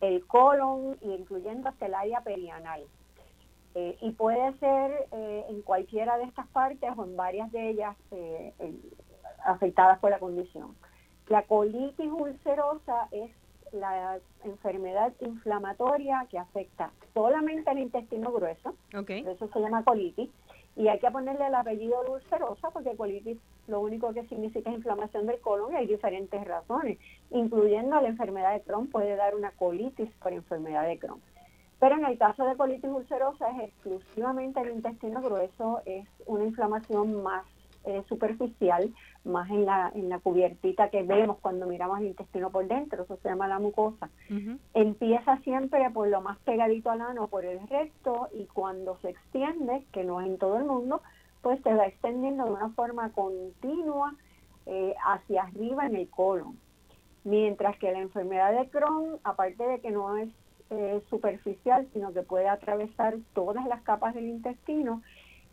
el colon, incluyendo hasta el área perianal. Eh, y puede ser eh, en cualquiera de estas partes o en varias de ellas afectadas por la condición. La colitis ulcerosa es la enfermedad inflamatoria que afecta solamente al intestino grueso, eso se llama colitis, y hay que ponerle el apellido ulcerosa porque colitis lo único que significa es inflamación del colon y hay diferentes razones, incluyendo la enfermedad de Crohn, puede dar una colitis por enfermedad de Crohn. Pero en el caso de colitis ulcerosa es exclusivamente el intestino grueso, es una inflamación más eh, superficial, más en la, en la cubiertita que vemos cuando miramos el intestino por dentro, eso se llama la mucosa. Empieza siempre por lo más pegadito al ano, por el recto, y cuando se extiende, que no es en todo el mundo, pues se va extendiendo de una forma continua eh, hacia arriba en el colon. Mientras que la enfermedad de Crohn, aparte de que no es eh, superficial, sino que puede atravesar todas las capas del intestino,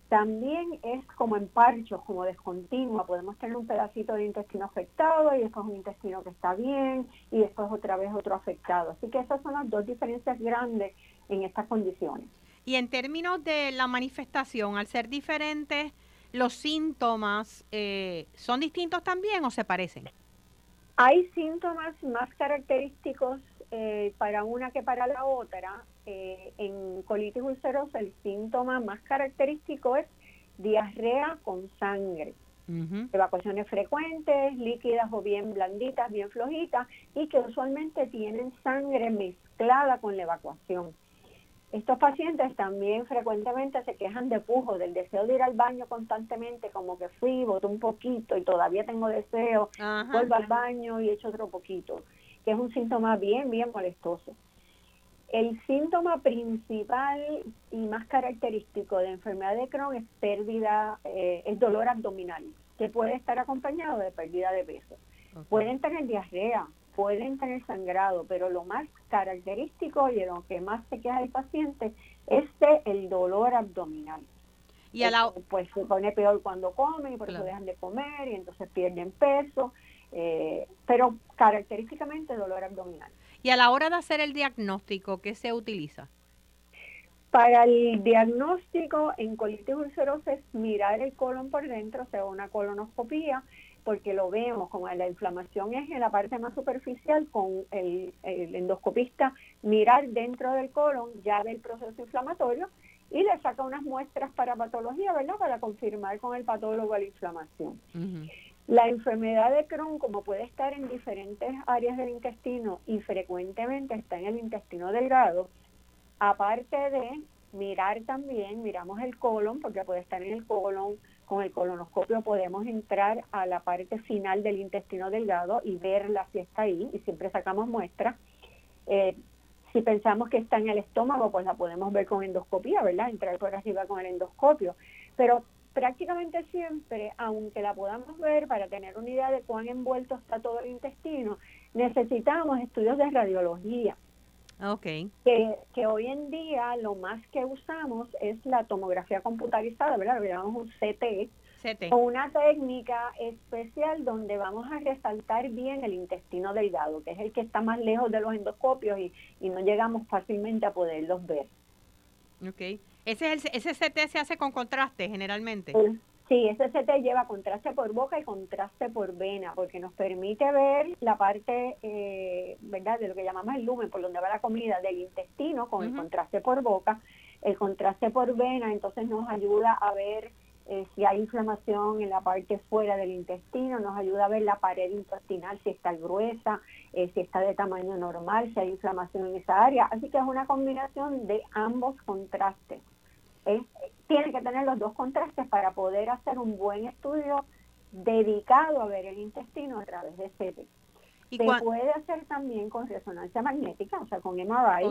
también es como en parchos, como descontinua. Podemos tener un pedacito de intestino afectado y después un intestino que está bien y después otra vez otro afectado. Así que esas son las dos diferencias grandes en estas condiciones. Y en términos de la manifestación, al ser diferentes, ¿los síntomas eh, son distintos también o se parecen? Hay síntomas más característicos eh, para una que para la otra. Eh, en colitis ulcerosa el síntoma más característico es diarrea con sangre. Evacuaciones frecuentes, líquidas o bien blanditas, bien flojitas y que usualmente tienen sangre mezclada con la evacuación. Estos pacientes también frecuentemente se quejan de pujo, del deseo de ir al baño constantemente, como que fui, boté un poquito y todavía tengo deseo, vuelvo al baño y echo otro poquito que es un síntoma bien, bien molestoso. El síntoma principal y más característico de enfermedad de Crohn es pérdida, eh, es dolor abdominal, que puede estar acompañado de pérdida de peso. Pueden tener diarrea, pueden tener sangrado, pero lo más característico y lo que más se queda del paciente es el dolor abdominal. Y a la... Pues se pone peor cuando comen y por eso dejan de comer y entonces pierden peso eh, pero característicamente dolor abdominal. Y a la hora de hacer el diagnóstico, ¿qué se utiliza? Para el diagnóstico en colitis ulcerosa es mirar el colon por dentro, o sea, una colonoscopía, porque lo vemos, como la inflamación es en la parte más superficial, con el, endoscopista mirar dentro del colon, ya ve el proceso inflamatorio y le saca unas muestras para patología, ¿verdad? Para confirmar con el patólogo la inflamación. La enfermedad de Crohn, como puede estar en diferentes áreas del intestino y frecuentemente está en el intestino delgado, aparte de mirar también, miramos el colon, porque puede estar en el colon, con el colonoscopio podemos entrar a la parte final del intestino delgado y verla si está ahí, y siempre sacamos muestras. Eh, si pensamos que está en el estómago, pues la podemos ver con endoscopía, ¿verdad? Entrar por arriba con el endoscopio. Pero prácticamente siempre, aunque la podamos ver para tener una idea de cuán envuelto está todo el intestino, necesitamos estudios de radiología. Okay. Que, que hoy en día lo más que usamos es la tomografía computarizada, ¿verdad? Lo que llamamos un CT, CT. Con una técnica especial donde vamos a resaltar bien el intestino delgado, que es el que está más lejos de los endoscopios y, y no llegamos fácilmente a poderlos ver. Ok. ¿Ese, es ese CT se hace con contraste generalmente? Sí, ese CT lleva contraste por boca y contraste por vena, porque nos permite ver la parte, eh, ¿verdad?, de lo que llamamos el lumen, por donde va la comida del intestino, con el contraste por boca. El contraste por vena, entonces nos ayuda a ver eh, si hay inflamación en la parte fuera del intestino, nos ayuda a ver la pared intestinal, si está gruesa, eh, si está de tamaño normal, si hay inflamación en esa área. Así que es una combinación de ambos contrastes tiene que tener los dos contrastes para poder hacer un buen estudio dedicado a ver el intestino a través de CT. Se puede hacer también con resonancia magnética, o sea, con MRI.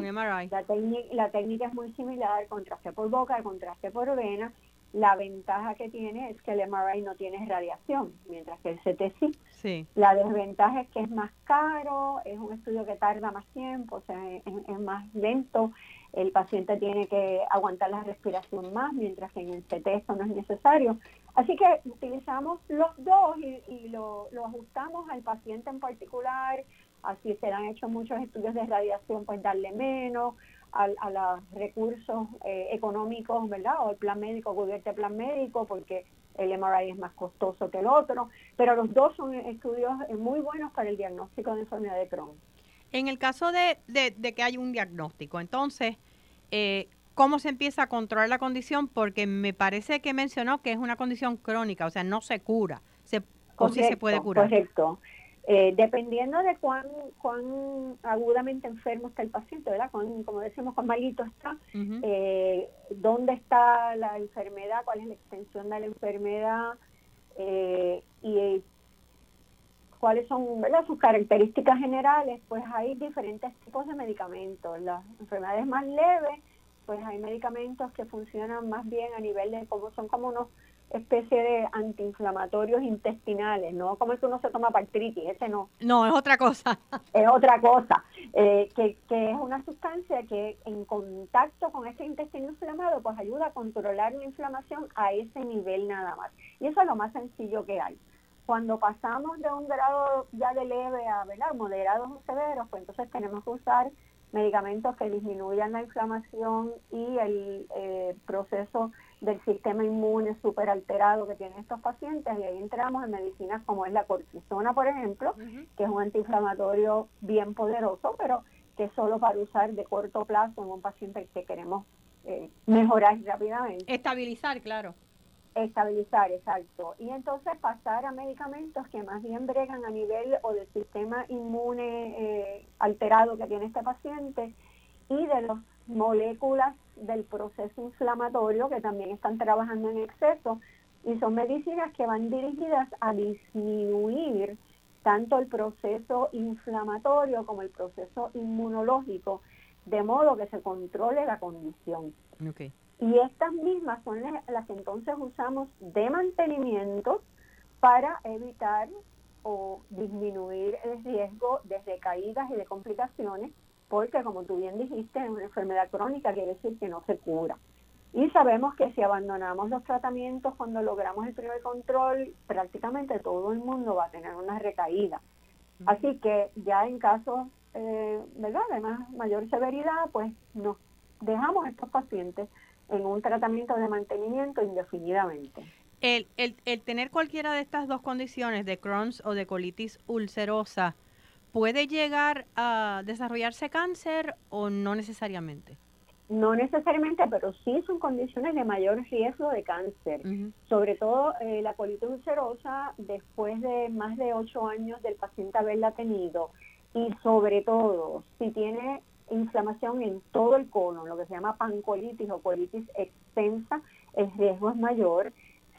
La, la técnica es muy similar, contraste por boca, contraste por vena. La ventaja que tiene es que el MRI no tiene radiación, mientras que el CT sí. sí. La desventaja es que es más caro, es un estudio que tarda más tiempo, o sea, es más lento el paciente tiene que aguantar la respiración más, mientras que en el CT eso no es necesario. Así que utilizamos los dos y, lo, ajustamos al paciente en particular, así se han hecho muchos estudios de radiación, pues darle menos, a, los recursos eh, económicos, ¿verdad? O el plan médico, cubierto el plan médico, porque el MRI es más costoso que el otro, pero los dos son estudios muy buenos para el diagnóstico de enfermedad de Crohn. En el caso de, de que hay un diagnóstico, entonces, eh, ¿cómo se empieza a controlar la condición? Porque me parece que mencionó que es una condición crónica, o sea, no se cura, se, o sí se puede curar. Correcto. Eh, dependiendo de cuán, cuán agudamente enfermo está el paciente, ¿verdad? como decimos, cuán malito está, eh, dónde está la enfermedad, cuál es la extensión de la enfermedad y cuáles son ¿verdad? sus características generales, pues hay diferentes tipos de medicamentos. Las enfermedades más leves, pues hay medicamentos que funcionan más bien a nivel de como son como unos especie de antiinflamatorios intestinales, no como el que uno se toma para artritis, ese no. No, es otra cosa. Es otra cosa, eh, que, que es una sustancia que en contacto con ese intestino inflamado, pues ayuda a controlar la inflamación a ese nivel nada más. Y eso es lo más sencillo que hay. Cuando pasamos de un grado ya de leve a ¿verdad? moderados o severos, pues entonces tenemos que usar medicamentos que disminuyan la inflamación y el eh, proceso del sistema inmune súper alterado que tienen estos pacientes y ahí entramos en medicinas como es la cortisona, por ejemplo, que es un antiinflamatorio bien poderoso, pero que es solo para usar de corto plazo en un paciente que queremos eh, mejorar rápidamente. Estabilizar, claro. Estabilizar, exacto. Y entonces pasar a medicamentos que más bien bregan a nivel o del sistema inmune eh, alterado que tiene este paciente y de las moléculas del proceso inflamatorio que también están trabajando en exceso y son medicinas que van dirigidas a disminuir tanto el proceso inflamatorio como el proceso inmunológico, de modo que se controle la condición. Y estas mismas son las que entonces usamos de mantenimiento para evitar o disminuir el riesgo de recaídas y de complicaciones, porque como tú bien dijiste, es una enfermedad crónica, quiere decir que no se cura. Y sabemos que si abandonamos los tratamientos cuando logramos el primer control, prácticamente todo el mundo va a tener una recaída. Así que ya en casos eh, ¿verdad? de más, mayor severidad, pues nos dejamos a estos pacientes en un tratamiento de mantenimiento indefinidamente. El, el, el tener cualquiera de estas dos condiciones, de Crohn's o de colitis ulcerosa, ¿puede llegar a desarrollarse cáncer o no necesariamente? No necesariamente, pero sí son condiciones de mayor riesgo de cáncer. Sobre todo eh, la colitis ulcerosa, después de más de ocho años del paciente haberla tenido, y sobre todo si tiene inflamación en todo el colon, lo que se llama pancolitis o colitis extensa, el riesgo es mayor.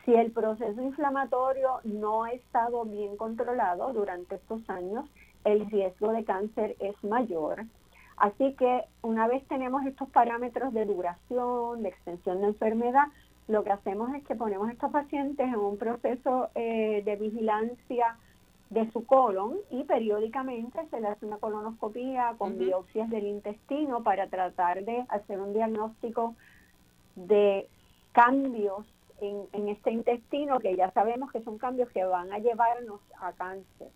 Si el proceso inflamatorio no ha estado bien controlado durante estos años, el riesgo de cáncer es mayor. Así que una vez tenemos estos parámetros de duración, de extensión de enfermedad, lo que hacemos es que ponemos a estos pacientes en un proceso eh, de vigilancia de su colon y periódicamente se le hace una colonoscopía con biopsias del intestino para tratar de hacer un diagnóstico de cambios en, en, este intestino que ya sabemos que son cambios que van a llevarnos a cáncer.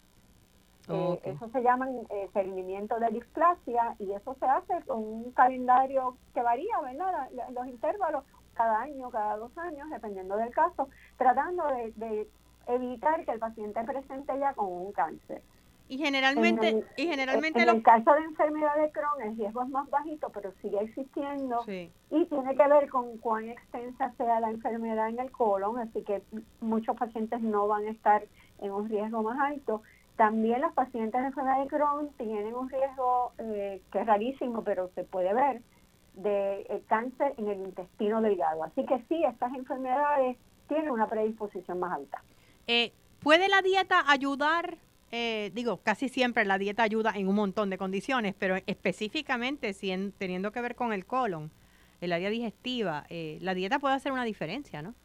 Eh, eso se llama eh, seguimiento de displasia y eso se hace con un calendario que varía, ¿verdad? Los intervalos cada año, cada dos años, dependiendo del caso, tratando de, evitar que el paciente presente ya con un cáncer. Y generalmente, en el, y generalmente en el caso de enfermedad de Crohn el riesgo es más bajito, pero sigue existiendo y tiene que ver con cuán extensa sea la enfermedad en el colon, así que muchos pacientes no van a estar en un riesgo más alto también los pacientes de enfermedad de Crohn tienen un riesgo eh, que es rarísimo, pero se puede ver, de eh, cáncer en el intestino delgado. Así que sí, estas enfermedades tienen una predisposición más alta. Eh, ¿Puede la dieta ayudar? digo, casi siempre la dieta ayuda en un montón de condiciones, pero específicamente si teniendo que ver con el colon, el área digestiva, la dieta puede hacer una diferencia, ¿no?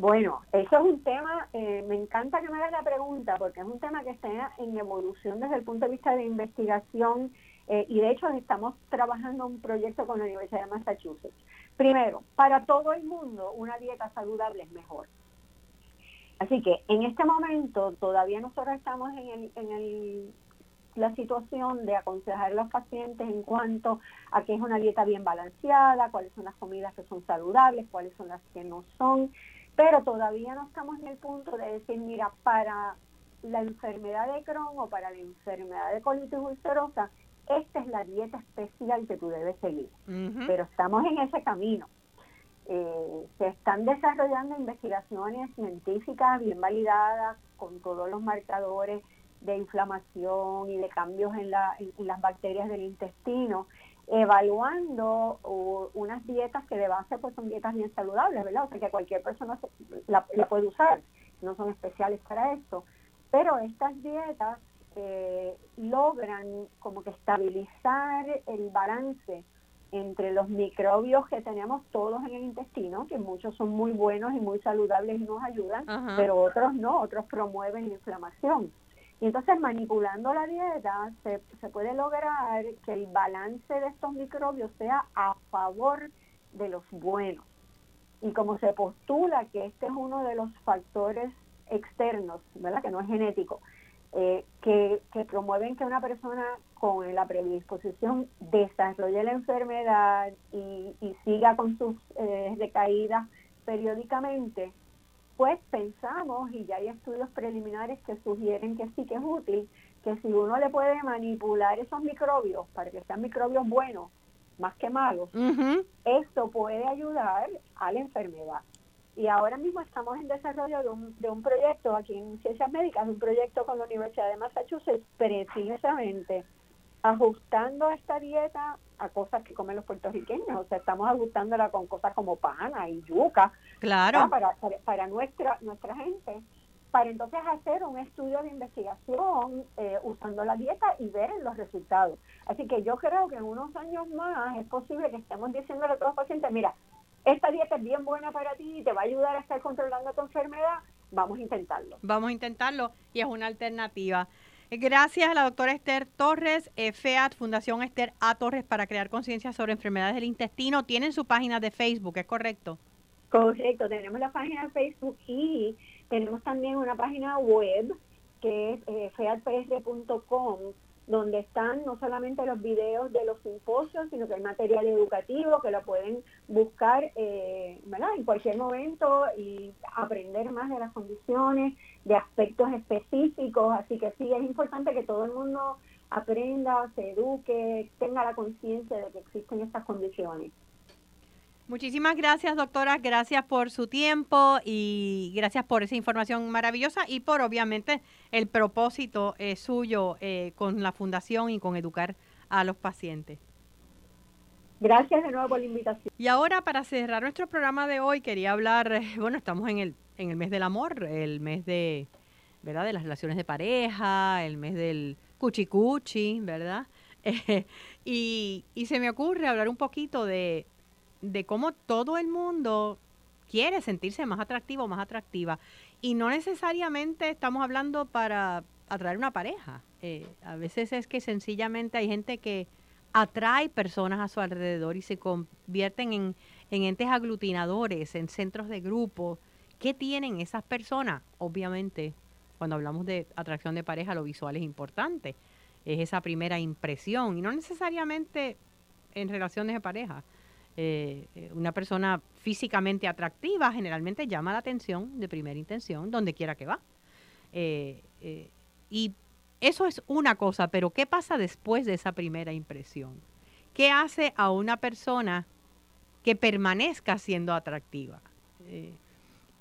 Bueno, eso es un tema, eh, me encanta que me hagas la pregunta porque es un tema que está en evolución desde el punto de vista de investigación eh, y de hecho estamos trabajando un proyecto con la Universidad de Massachusetts. Primero, para todo el mundo una dieta saludable es mejor. Así que en este momento todavía nosotros estamos en, el, en el, la situación de aconsejar a los pacientes en cuanto a qué es una dieta bien balanceada, cuáles son las comidas que son saludables, cuáles son las que no son. Pero todavía no estamos en el punto de decir, mira, para la enfermedad de Crohn o para la enfermedad de colitis ulcerosa, esta es la dieta especial que tú debes seguir. Pero estamos en ese camino. Eh, se están desarrollando investigaciones científicas bien validadas con todos los marcadores de inflamación y de cambios en, la, en las bacterias del intestino evaluando unas dietas que de base pues son dietas bien saludables, ¿verdad? O sea que cualquier persona la, puede usar, no son especiales para eso, pero estas dietas eh, logran como que estabilizar el balance entre los microbios que tenemos todos en el intestino, que muchos son muy buenos y muy saludables y nos ayudan, pero otros no, otros promueven la inflamación. Y entonces manipulando la dieta se, se puede lograr que el balance de estos microbios sea a favor de los buenos. Y como se postula que este es uno de los factores externos, ¿verdad? que no es genético, eh, que, que, promueven que una persona con la predisposición desarrolle la enfermedad y, y siga con sus eh, recaídas periódicamente, pues pensamos, y ya hay estudios preliminares que sugieren que sí que es útil, que si uno le puede manipular esos microbios para que sean microbios buenos, más que malos, esto puede ayudar a la enfermedad. Y ahora mismo estamos en desarrollo de un, de un proyecto aquí en Ciencias Médicas, un proyecto con la Universidad de Massachusetts, precisamente ajustando esta dieta a cosas que comen los puertorriqueños, o sea, estamos ajustándola con cosas como pana y yuca, claro, para, para, nuestra nuestra gente, para entonces hacer un estudio de investigación eh, usando la dieta y ver los resultados. Así que yo creo que en unos años más es posible que estemos diciéndole a todos los pacientes, mira, esta dieta es bien buena para ti y te va a ayudar a estar controlando tu enfermedad, vamos a intentarlo. Vamos a intentarlo y es una alternativa. Gracias a la doctora Esther Torres, eh, FEAT, Fundación Esther A. Torres, para crear conciencia sobre enfermedades del intestino. Tienen su página de Facebook, ¿es correcto? Correcto, tenemos la página de Facebook y tenemos también una página web que es eh, featpr.com donde están no solamente los videos de los simposios, sino que hay material educativo que lo pueden buscar eh, en cualquier momento y aprender más de las condiciones, de aspectos específicos. Así que sí, es importante que todo el mundo aprenda, se eduque, tenga la conciencia de que existen estas condiciones. Muchísimas gracias, doctora. Gracias por su tiempo y gracias por esa información maravillosa y por, obviamente, el propósito eh, suyo eh, con la fundación y con educar a los pacientes. Gracias de nuevo por la invitación. Y ahora, para cerrar nuestro programa de hoy, quería hablar, eh, bueno, estamos en el, en el mes del amor, el mes de, ¿verdad? De las relaciones de pareja, el mes del cuchicuchi, ¿verdad? y, y se me ocurre hablar un poquito de de cómo todo el mundo quiere sentirse más atractivo, más atractiva. Y no necesariamente estamos hablando para atraer una pareja. Eh, a veces es que sencillamente hay gente que atrae personas a su alrededor y se convierten en, en entes aglutinadores, en centros de grupo. ¿Qué tienen esas personas? Obviamente, cuando hablamos de atracción de pareja, lo visual es importante. Es esa primera impresión y no necesariamente en relaciones de pareja. Eh, eh, una persona físicamente atractiva generalmente llama la atención de primera intención donde quiera que va. Eh, y eso es una cosa, pero ¿qué pasa después de esa primera impresión? ¿Qué hace a una persona que permanezca siendo atractiva?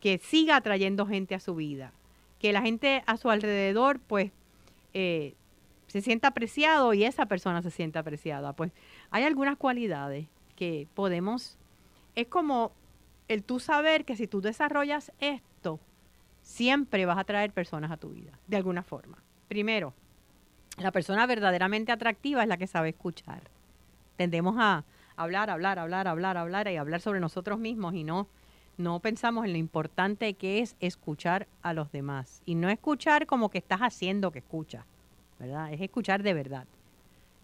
que siga atrayendo gente a su vida, que la gente a su alrededor pues se sienta apreciado y esa persona se sienta apreciada. Pues hay algunas cualidades que podemos, es como el tú saber que si tú desarrollas esto, siempre vas a traer personas a tu vida, de alguna forma. Primero, la persona verdaderamente atractiva es la que sabe escuchar. Tendemos a hablar, hablar, hablar, hablar, hablar y hablar sobre nosotros mismos y no, no pensamos en lo importante que es escuchar a los demás. Y no escuchar como que estás haciendo que escuchas, ¿verdad? Es escuchar de verdad.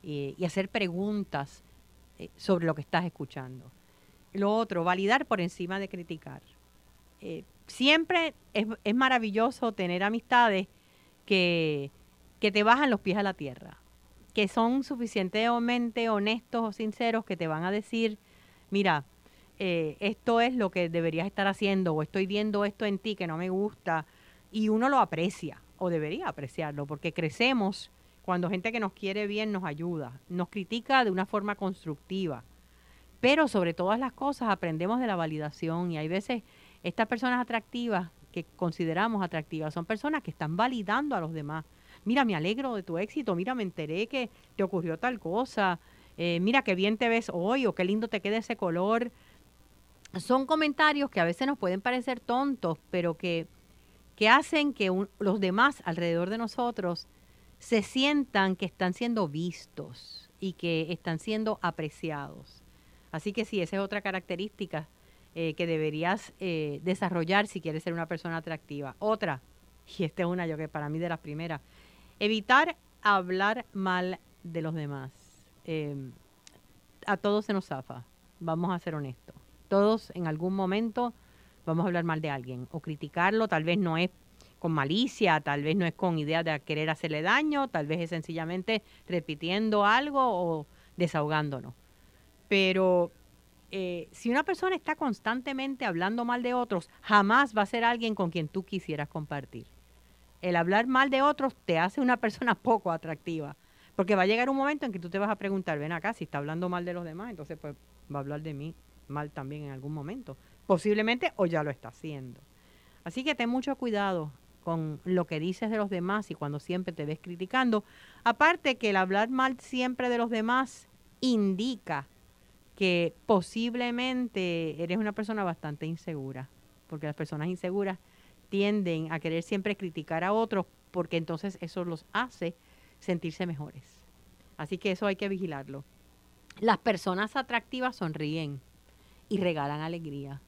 y hacer preguntas eh, sobre lo que estás escuchando. Lo otro, validar por encima de criticar. Eh, siempre es, es, maravilloso tener amistades que, que te bajan los pies a la tierra, que son suficientemente honestos o sinceros que te van a decir, mira, eh, esto es lo que deberías estar haciendo o estoy viendo esto en ti que no me gusta y uno lo aprecia o debería apreciarlo porque crecemos cuando gente que nos quiere bien nos ayuda, nos critica de una forma constructiva. Pero sobre todas las cosas aprendemos de la validación y hay veces estas personas atractivas que consideramos atractivas son personas que están validando a los demás. Mira, me alegro de tu éxito, mira, me enteré que te ocurrió tal cosa, eh, mira qué bien te ves hoy o qué lindo te queda ese color. Son comentarios que a veces nos pueden parecer tontos, pero que, que hacen que los demás alrededor de nosotros se sientan que están siendo vistos y que están siendo apreciados. Así que sí, esa es otra característica eh, que deberías eh, desarrollar si quieres ser una persona atractiva. Otra, y esta es una yo que para mí de las primeras, evitar hablar mal de los demás. Em, a todos se nos zafa, vamos a ser honestos. Todos en algún momento vamos a hablar mal de alguien o criticarlo, tal vez no es con malicia, tal vez no es con idea de querer hacerle daño, tal vez es sencillamente repitiendo algo o desahogándonos. Pero eh, si una persona está constantemente hablando mal de otros, jamás va a ser alguien con quien tú quisieras compartir. El hablar mal de otros te hace una persona poco atractiva, porque va a llegar un momento en que tú te vas a preguntar, ven acá, si está hablando mal de los demás, entonces pues va a hablar de mí mal también en algún momento, posiblemente o ya lo está haciendo. Así que ten mucho cuidado con lo que dices de los demás y cuando siempre te ves criticando. Aparte que el hablar mal siempre de los demás indica que posiblemente eres una persona bastante insegura, porque las personas inseguras tienden a querer siempre criticar a otros porque entonces eso los hace sentirse mejores. Así que eso hay que vigilarlo. Las personas atractivas sonríen y regalan alegría.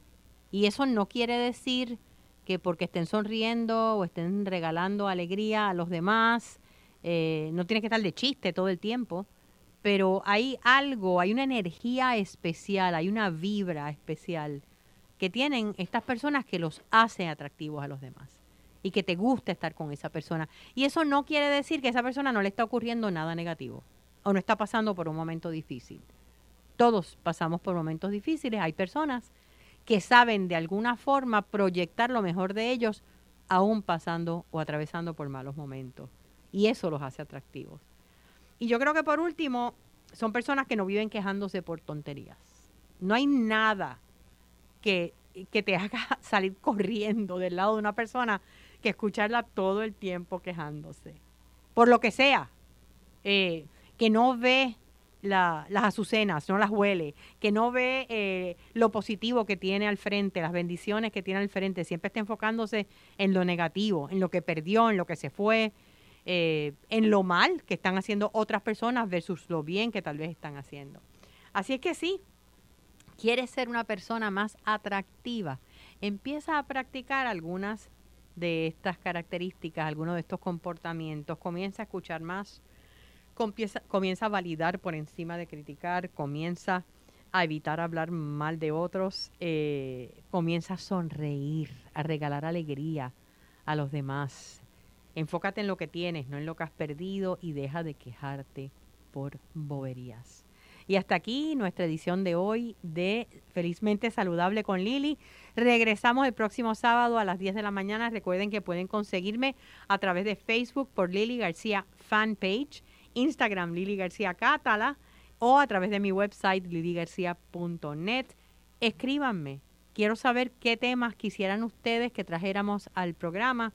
Y eso no quiere decir que porque estén sonriendo o estén regalando alegría a los demás, eh, no tienes que estar de chiste todo el tiempo, pero hay algo, hay una energía especial, hay una vibra especial que tienen estas personas que los hace atractivos a los demás y que te gusta estar con esa persona. Y eso no quiere decir que a esa persona no le está ocurriendo nada negativo o no está pasando por un momento difícil. Todos pasamos por momentos difíciles. Hay personas que saben de alguna forma proyectar lo mejor de ellos aún pasando o atravesando por malos momentos. Y eso los hace atractivos. Y yo creo que por último, son personas que no viven quejándose por tonterías. No hay nada que, que te haga salir corriendo del lado de una persona que escucharla todo el tiempo quejándose. Por lo que sea. Eh, que no ve las azucenas, no las huele, que no ve eh, lo positivo que tiene al frente, las bendiciones que tiene al frente, siempre está enfocándose en lo negativo, en lo que perdió, en lo que se fue, eh, en lo mal que están haciendo otras personas versus lo bien que tal vez están haciendo. Así es que sí, quieres ser una persona más atractiva, empieza a practicar algunas de estas características, algunos de estos comportamientos, comienza a escuchar más comienza, a validar por encima de criticar, comienza a evitar hablar mal de otros, eh, comienza a sonreír, a regalar alegría a los demás. Enfócate en lo que tienes, no en lo que has perdido y deja de quejarte por boberías. Y hasta aquí nuestra edición de hoy de Felizmente Saludable con Lili. Regresamos el próximo sábado a las 10 de la mañana. Recuerden que pueden conseguirme a través de Facebook por Lili García Fanpage Instagram Lili García Cátala o a través de mi website liligarcía.net. Escríbanme. Quiero saber qué temas quisieran ustedes que trajéramos al programa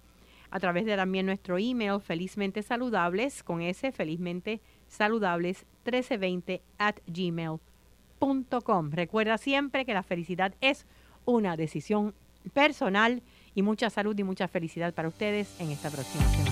a través de también nuestro email felizmente saludables con ese felizmente saludables 1320 at gmail.com. Recuerda siempre que la felicidad es una decisión personal y mucha salud y mucha felicidad para ustedes en esta próxima semana.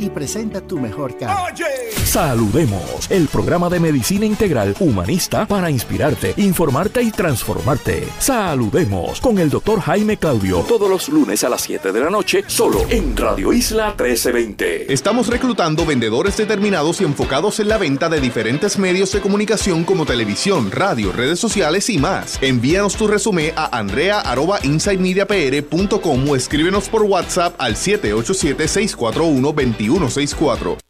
y presenta tu mejor cara. Saludemos, el programa de medicina integral humanista para inspirarte, informarte y transformarte. Saludemos con el doctor Jaime Claudio todos los lunes a las 7 de la noche, solo en Radio Isla 1320. Estamos reclutando vendedores determinados y enfocados en la venta de diferentes medios de comunicación como televisión, radio, redes sociales y más. Envíanos tu resumen a andrea.insidemediapr.com o escríbenos por WhatsApp al 787 641 21 2164.